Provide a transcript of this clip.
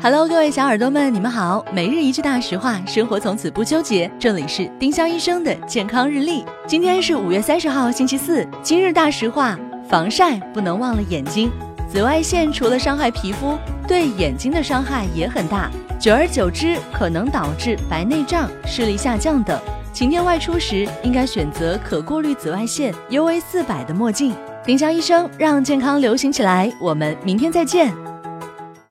Hello，各位小耳朵们，你们好。每日一句大实话，生活从此不纠结。这里是丁香医生的健康日历。今天是五月三十号，星期四。今日大实话：防晒不能忘了眼睛。紫外线除了伤害皮肤，对眼睛的伤害也很大，久而久之可能导致白内障、视力下降等。晴天外出时，应该选择可过滤紫外线 UV 四百的墨镜。丁香医生让健康流行起来。我们明天再见。